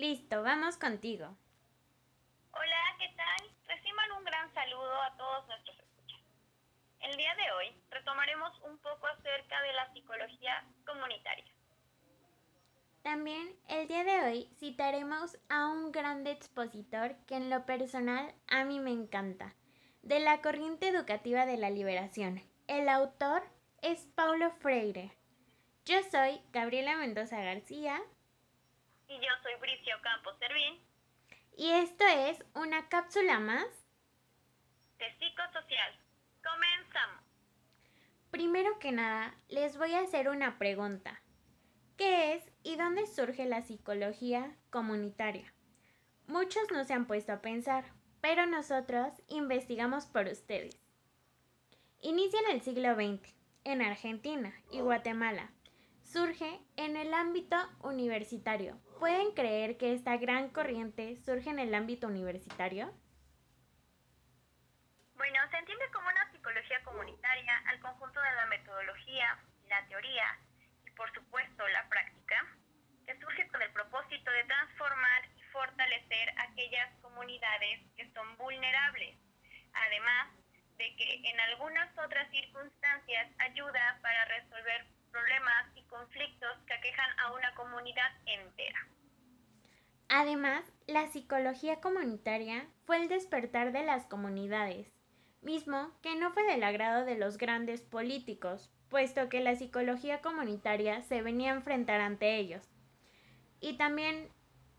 Listo, vamos contigo. Hola, ¿qué tal? Reciban un gran saludo a todos nuestros escuchas. El día de hoy retomaremos un poco acerca de la psicología comunitaria. También el día de hoy citaremos a un grande expositor que en lo personal a mí me encanta, de la corriente educativa de la liberación. El autor es Paulo Freire. Yo soy Gabriela Mendoza García. Y yo soy Bricio Campos Servín. Y esto es una cápsula más de psicosocial. Comenzamos. Primero que nada, les voy a hacer una pregunta. ¿Qué es y dónde surge la psicología comunitaria? Muchos no se han puesto a pensar, pero nosotros investigamos por ustedes. Inicia en el siglo XX, en Argentina y Guatemala. Surge en el ámbito universitario. ¿Pueden creer que esta gran corriente surge en el ámbito universitario? Bueno, se entiende como una psicología comunitaria al conjunto de la metodología, la teoría y por supuesto la práctica, que surge con el propósito de transformar y fortalecer aquellas comunidades que son vulnerables. Además de que en algunas otras circunstancias ayuda para resolver problemas conflictos que aquejan a una comunidad entera. Además, la psicología comunitaria fue el despertar de las comunidades, mismo que no fue del agrado de los grandes políticos, puesto que la psicología comunitaria se venía a enfrentar ante ellos. Y también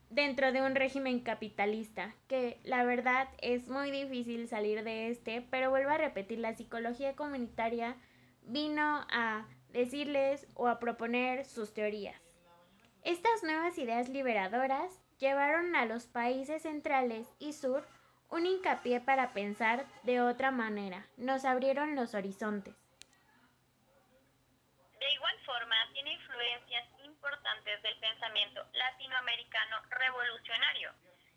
dentro de un régimen capitalista, que la verdad es muy difícil salir de este, pero vuelvo a repetir, la psicología comunitaria vino a decirles o a proponer sus teorías. Estas nuevas ideas liberadoras llevaron a los países centrales y sur un hincapié para pensar de otra manera, nos abrieron los horizontes. De igual forma, tiene influencias importantes del pensamiento latinoamericano revolucionario,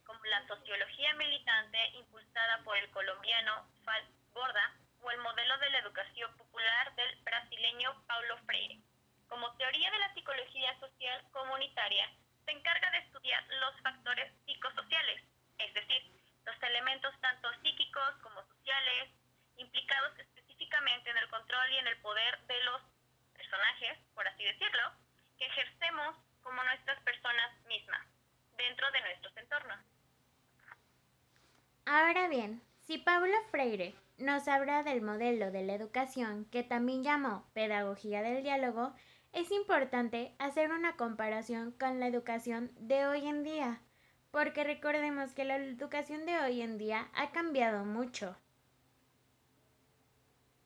como la sociología militante impulsada por el colombiano Fal Borda o el modelo de la educación popular del brasileño Paulo Freire. Como teoría de la psicología social comunitaria, se encarga de estudiar los factores psicosociales, es decir, los elementos tanto psíquicos como sociales, implicados específicamente en el control y en el poder de los personajes, por así decirlo, que ejercemos como nuestras personas mismas, dentro de nuestros entornos. Ahora bien, si Pablo Freire nos habla del modelo de la educación que también llamó pedagogía del diálogo, es importante hacer una comparación con la educación de hoy en día, porque recordemos que la educación de hoy en día ha cambiado mucho.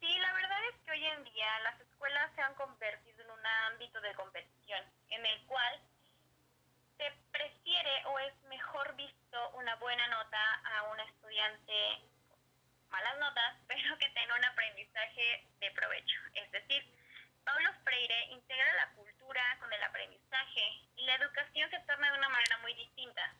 Sí, la verdad es que hoy en día las escuelas se han convertido en un ámbito de competición, en el cual se prefiere o es mejor visto una buena nota a un estudiante malas notas, pero que tenga un aprendizaje de provecho. Es decir, Pablo Freire integra la cultura con el aprendizaje y la educación se torna de una manera muy distinta.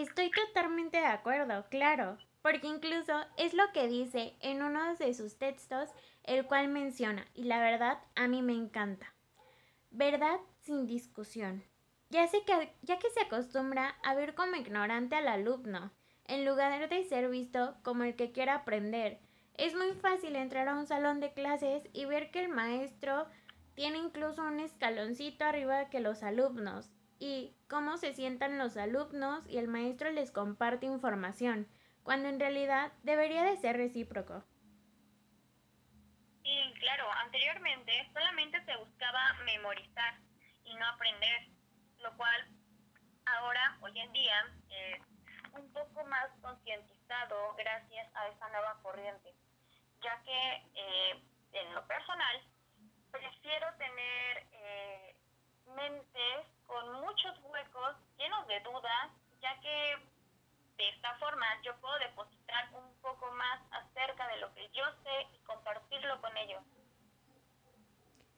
Estoy totalmente de acuerdo, claro, porque incluso es lo que dice en uno de sus textos, el cual menciona, y la verdad a mí me encanta. Verdad sin discusión. Ya, sé que, ya que se acostumbra a ver como ignorante al alumno, en lugar de ser visto como el que quiera aprender. Es muy fácil entrar a un salón de clases y ver que el maestro tiene incluso un escaloncito arriba que los alumnos, y cómo se sientan los alumnos y el maestro les comparte información, cuando en realidad debería de ser recíproco. Sí, claro, anteriormente solamente se buscaba memorizar y no aprender, lo cual ahora, hoy en día, es un poco más concientizado gracias a esta nueva corriente, ya que eh, en lo personal prefiero tener eh, mentes con muchos huecos llenos de dudas, ya que de esta forma yo puedo depositar un poco más acerca de lo que yo sé y compartirlo con ellos.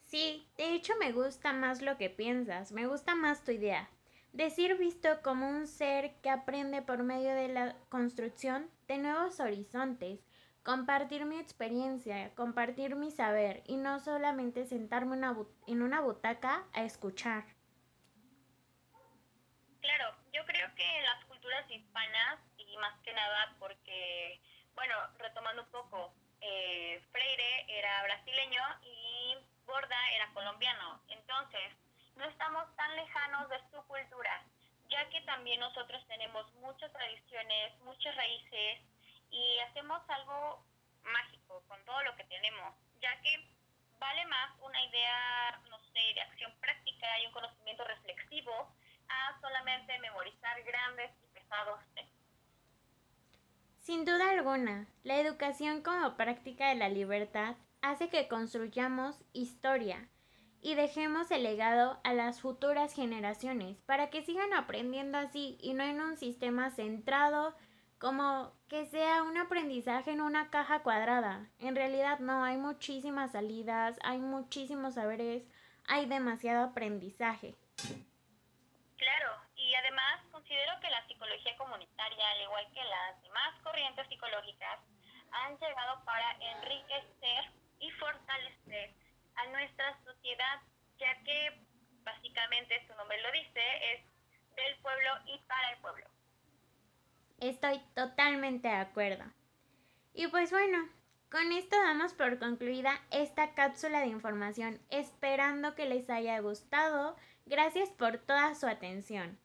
Sí, de hecho me gusta más lo que piensas, me gusta más tu idea. Decir visto como un ser que aprende por medio de la construcción de nuevos horizontes, compartir mi experiencia, compartir mi saber y no solamente sentarme en una butaca a escuchar. Claro, yo creo que las culturas hispanas, y más que nada porque, bueno, retomando un poco, eh, Freire era brasileño y Borda era colombiano. Entonces, no estamos tan lejanos de su cultura, ya que también nosotros tenemos muchas tradiciones, muchas raíces y hacemos algo mágico con todo lo que tenemos, ya que vale más una idea, no sé, de acción práctica y un conocimiento reflexivo a solamente memorizar grandes Sin duda alguna, la educación como práctica de la libertad hace que construyamos historia y dejemos el legado a las futuras generaciones para que sigan aprendiendo así y no en un sistema centrado como que sea un aprendizaje en una caja cuadrada. En realidad no, hay muchísimas salidas, hay muchísimos saberes, hay demasiado aprendizaje. Claro, considero que la psicología comunitaria, al igual que las demás corrientes psicológicas, han llegado para enriquecer y fortalecer a nuestra sociedad, ya que básicamente su nombre lo dice, es del pueblo y para el pueblo. Estoy totalmente de acuerdo. Y pues bueno, con esto damos por concluida esta cápsula de información, esperando que les haya gustado. Gracias por toda su atención.